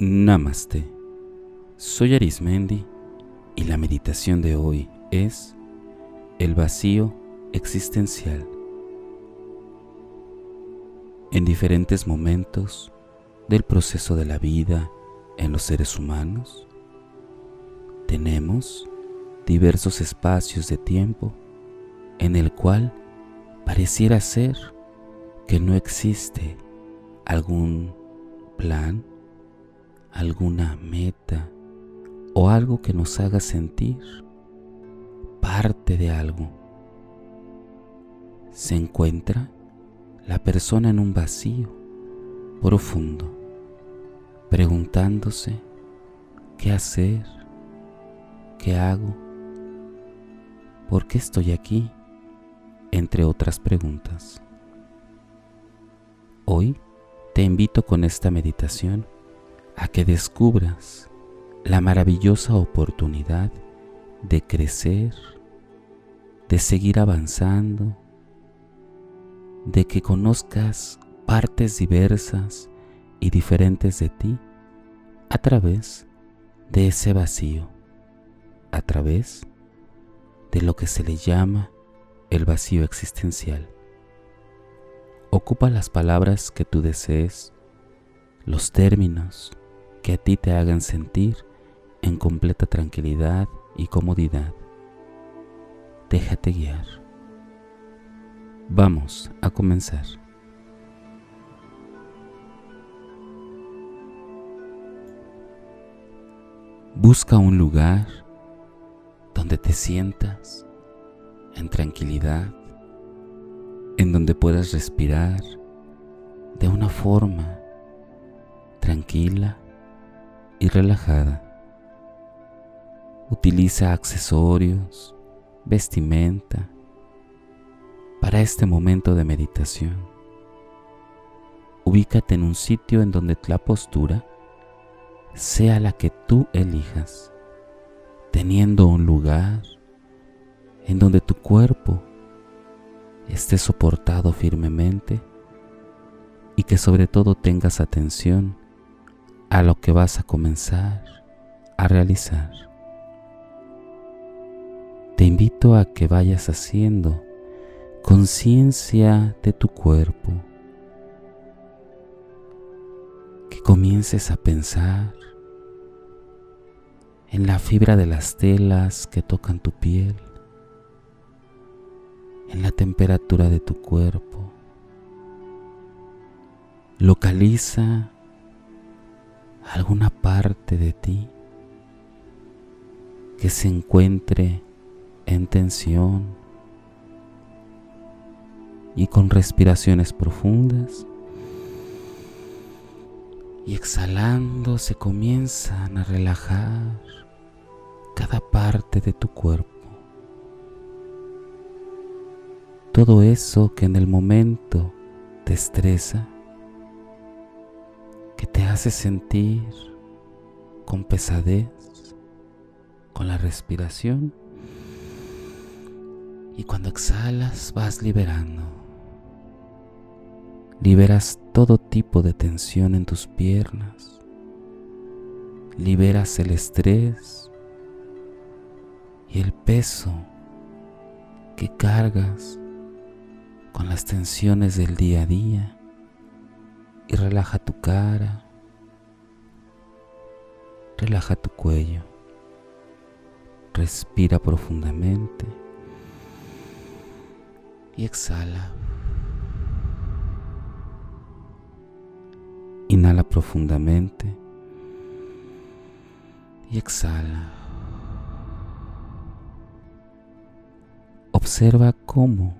Namaste. Soy Arismendi y la meditación de hoy es el vacío existencial. En diferentes momentos del proceso de la vida en los seres humanos, tenemos diversos espacios de tiempo en el cual pareciera ser que no existe algún plan, alguna meta o algo que nos haga sentir parte de algo. Se encuentra la persona en un vacío profundo, preguntándose qué hacer, qué hago, por qué estoy aquí, entre otras preguntas. Hoy te invito con esta meditación a que descubras la maravillosa oportunidad de crecer, de seguir avanzando, de que conozcas partes diversas y diferentes de ti a través de ese vacío, a través de lo que se le llama el vacío existencial. Ocupa las palabras que tú desees, los términos que a ti te hagan sentir en completa tranquilidad y comodidad. Déjate guiar. Vamos a comenzar. Busca un lugar donde te sientas en tranquilidad en donde puedas respirar de una forma tranquila y relajada. Utiliza accesorios, vestimenta para este momento de meditación. Ubícate en un sitio en donde la postura sea la que tú elijas, teniendo un lugar en donde tu cuerpo esté soportado firmemente y que sobre todo tengas atención a lo que vas a comenzar a realizar. Te invito a que vayas haciendo conciencia de tu cuerpo, que comiences a pensar en la fibra de las telas que tocan tu piel, en la temperatura de tu cuerpo. Localiza alguna parte de ti que se encuentre en tensión y con respiraciones profundas. Y exhalando se comienzan a relajar cada parte de tu cuerpo. todo eso que en el momento te estresa, te hace sentir con pesadez, con la respiración. Y cuando exhalas vas liberando. Liberas todo tipo de tensión en tus piernas. Liberas el estrés y el peso que cargas con las tensiones del día a día y relaja tu cara, relaja tu cuello, respira profundamente y exhala. Inhala profundamente y exhala. Observa cómo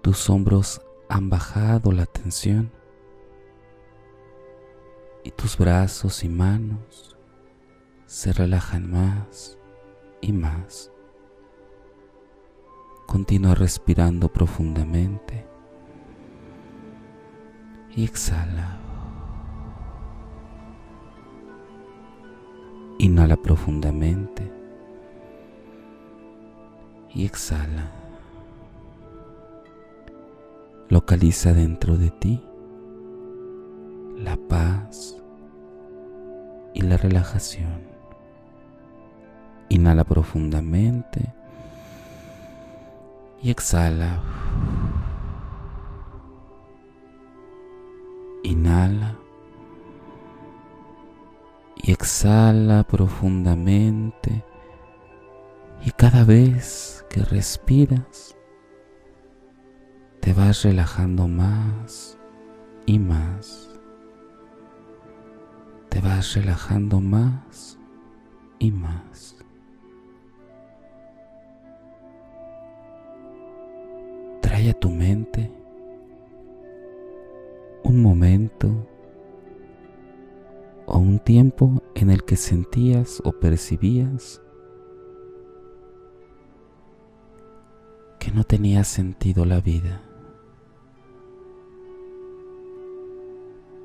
tus hombros han bajado la tensión y tus brazos y manos se relajan más y más. Continúa respirando profundamente y exhala. Inhala profundamente y exhala. Localiza dentro de ti la paz, y la relajación. Inhala profundamente y exhala. Inhala y exhala profundamente y cada vez que respiras te vas relajando más y más. Te vas relajando más y más. Trae a tu mente un momento o un tiempo en el que sentías o percibías que no tenía sentido la vida.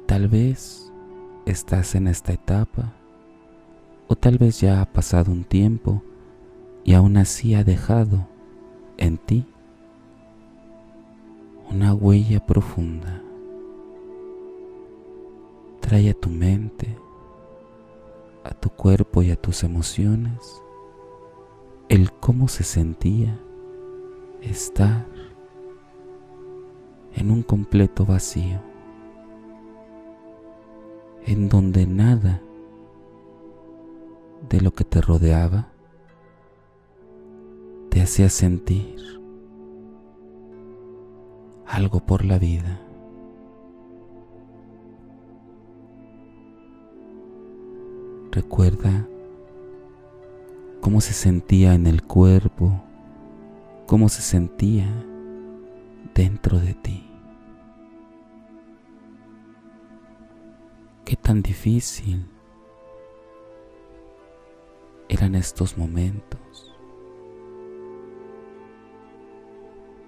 Tal vez estás en esta etapa o tal vez ya ha pasado un tiempo y aún así ha dejado en ti una huella profunda. Trae a tu mente, a tu cuerpo y a tus emociones el cómo se sentía estar en un completo vacío, en donde nada de lo que te rodeaba te hacía sentir algo por la vida. Recuerda cómo se sentía en el cuerpo, cómo se sentía dentro de ti. Qué tan difícil eran estos momentos.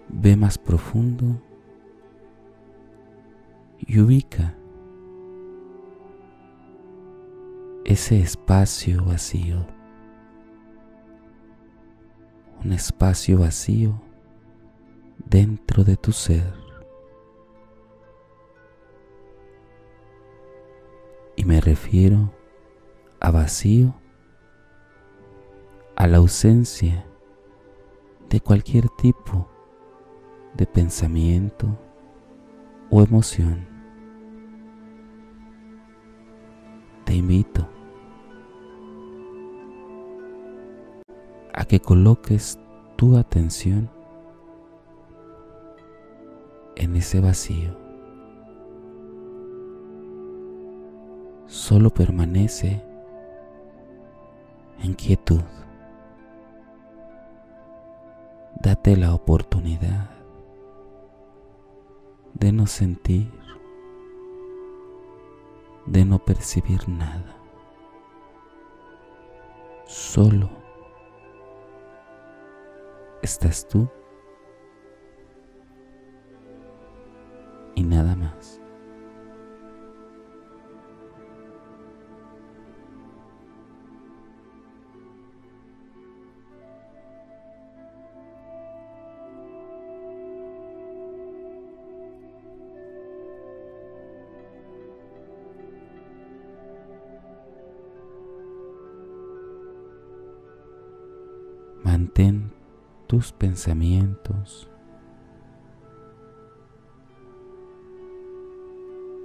Ve más profundo y ubica ese espacio vacío, un espacio vacío dentro de tu ser. Y me refiero a vacío, a la ausencia de cualquier tipo de pensamiento o emoción. Te invito a que coloques tu atención en ese vacío. Solo permanece en quietud. Date la oportunidad de no sentir, de no percibir nada. Solo estás tú y nada más. Tus pensamientos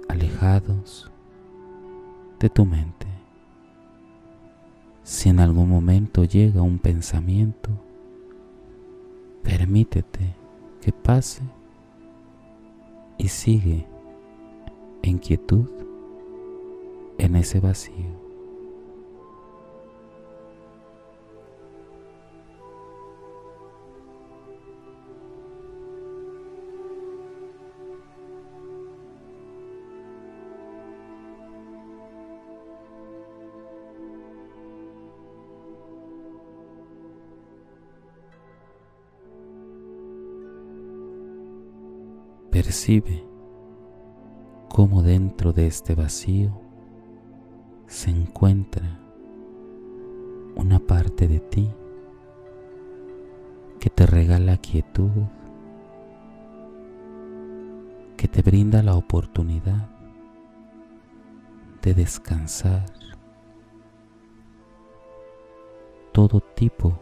alejados de tu mente. Si en algún momento llega un pensamiento, permítete que pase y sigue en quietud en ese vacío. Percibe cómo dentro de este vacío se encuentra una parte de ti que te regala quietud, que te brinda la oportunidad de descansar. Todo tipo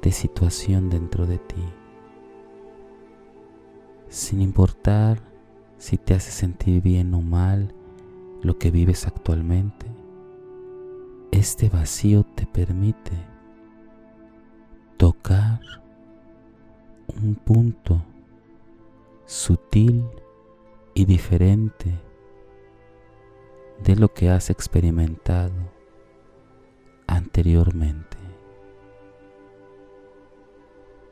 de situación dentro de ti, sin importar si te hace sentir bien o mal lo que vives actualmente. Este vacío te permite tocar un punto sutil y diferente de lo que has experimentado anteriormente.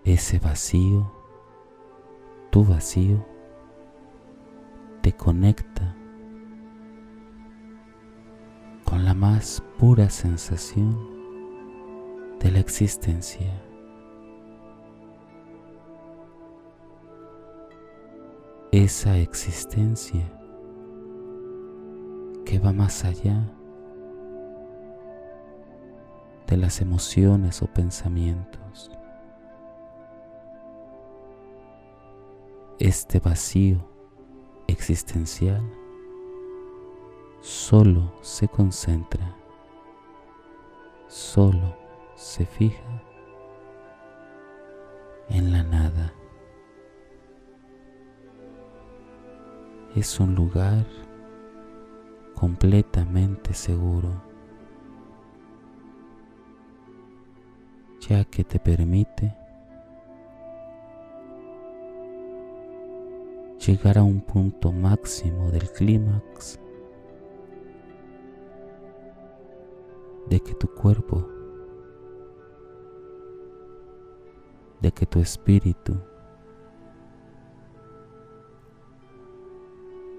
Ese vacío, tu vacío, te conecta con la más pura sensación de la existencia. Esa existencia que va más allá de las emociones o pensamientos. Este vacío existencial solo se concentra, solo se fija en la nada. Es un lugar completamente seguro, ya que te permite llegar a un punto máximo del clímax de que tu cuerpo, de que tu espíritu,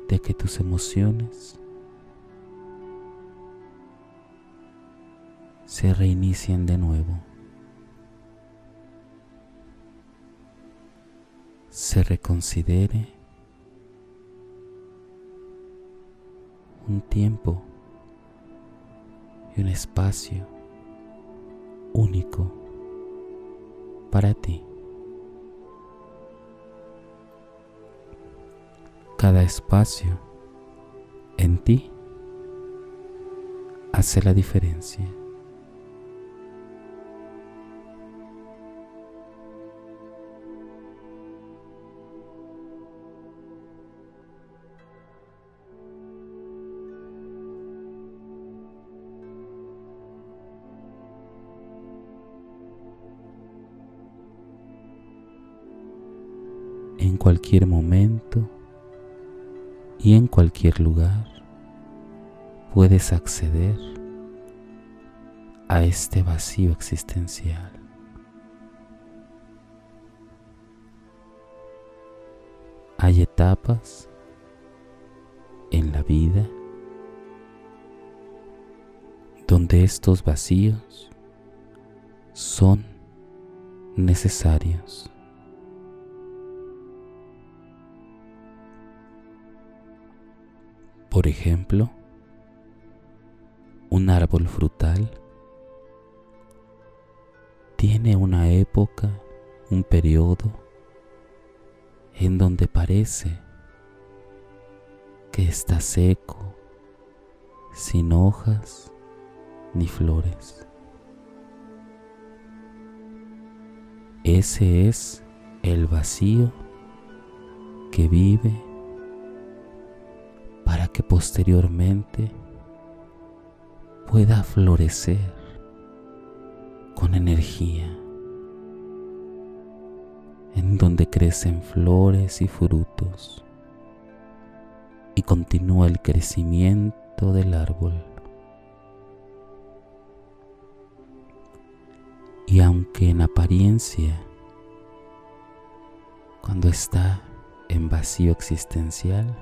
de que tus emociones se reinicien de nuevo. Se reconsidere un tiempo y un espacio único para ti. Cada espacio en ti hace la diferencia. En cualquier momento y en cualquier lugar puedes acceder a este vacío existencial. Hay etapas en la vida donde estos vacíos son necesarios. Por ejemplo, un árbol frutal tiene una época, un periodo en donde parece que está seco, sin hojas ni flores. Ese es el vacío que vive que posteriormente pueda florecer con energía, en donde crecen flores y frutos y continúa el crecimiento del árbol. Y aunque en apariencia, cuando está en vacío existencial,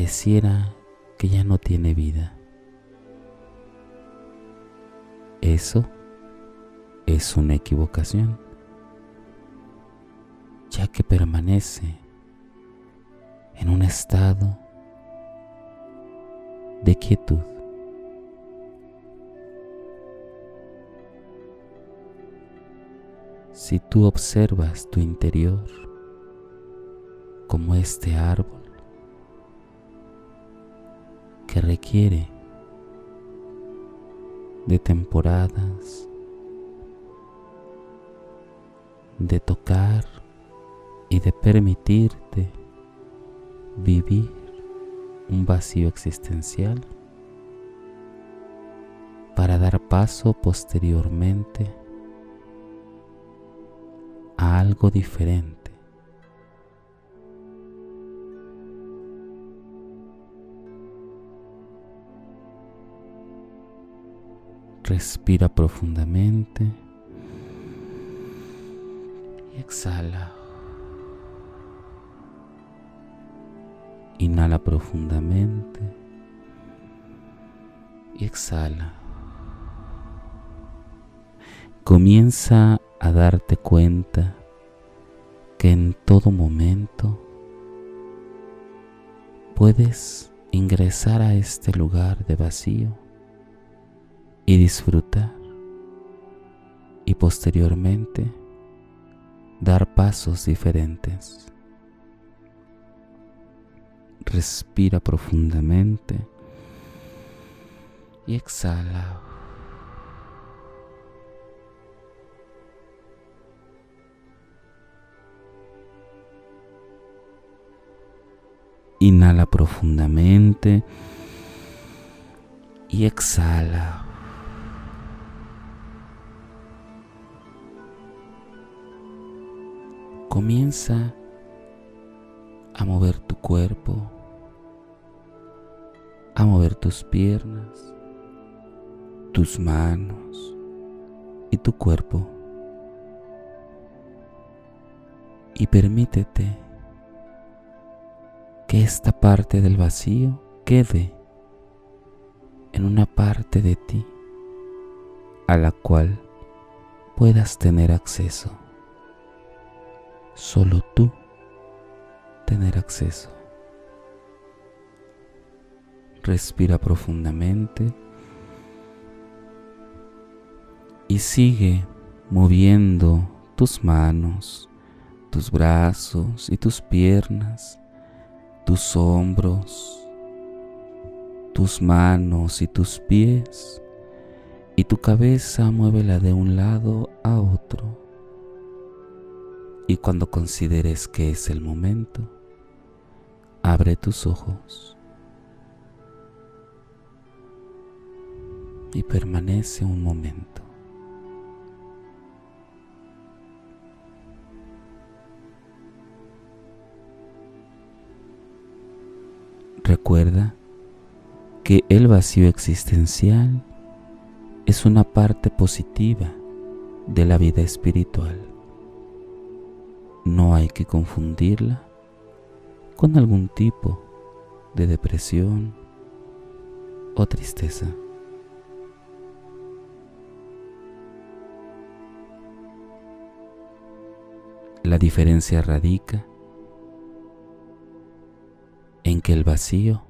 pareciera que ya no tiene vida. Eso es una equivocación, ya que permanece en un estado de quietud. Si tú observas tu interior como este árbol, que requiere de temporadas, de tocar y de permitirte vivir un vacío existencial para dar paso posteriormente a algo diferente. Respira profundamente y exhala. Inhala profundamente y exhala. Comienza a darte cuenta que en todo momento puedes ingresar a este lugar de vacío y disfrutar y posteriormente dar pasos diferentes. Respira profundamente y exhala. Inhala profundamente y exhala. Comienza a mover tu cuerpo, a mover tus piernas, tus manos y tu cuerpo. Y permítete que esta parte del vacío quede en una parte de ti a la cual puedas tener acceso. Solo tú tener acceso. Respira profundamente y sigue moviendo tus manos, tus brazos y tus piernas tus hombros, tus manos y tus pies, y tu cabeza muévela de un lado a otro. Y cuando consideres que es el momento, abre tus ojos y permanece un momento. Recuerda que el vacío existencial es una parte positiva de la vida espiritual. No hay que confundirla con algún tipo de depresión o tristeza. La diferencia radica en que el vacío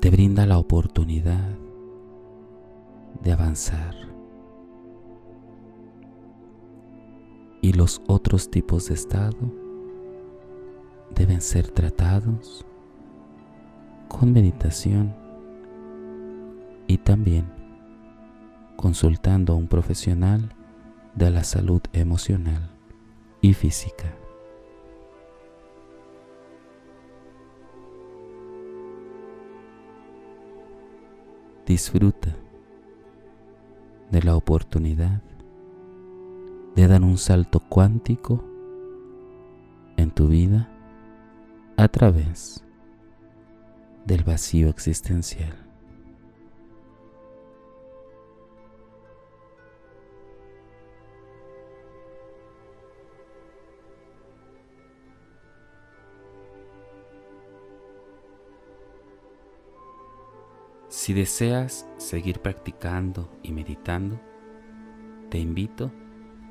te brinda la oportunidad de avanzar y los otros tipos de estado deben ser tratados con meditación y también consultando a un profesional de la salud emocional y física. disfruta de la oportunidad de dar un salto cuántico en tu vida a través del vacío existencial. Si deseas seguir practicando y meditando, te invito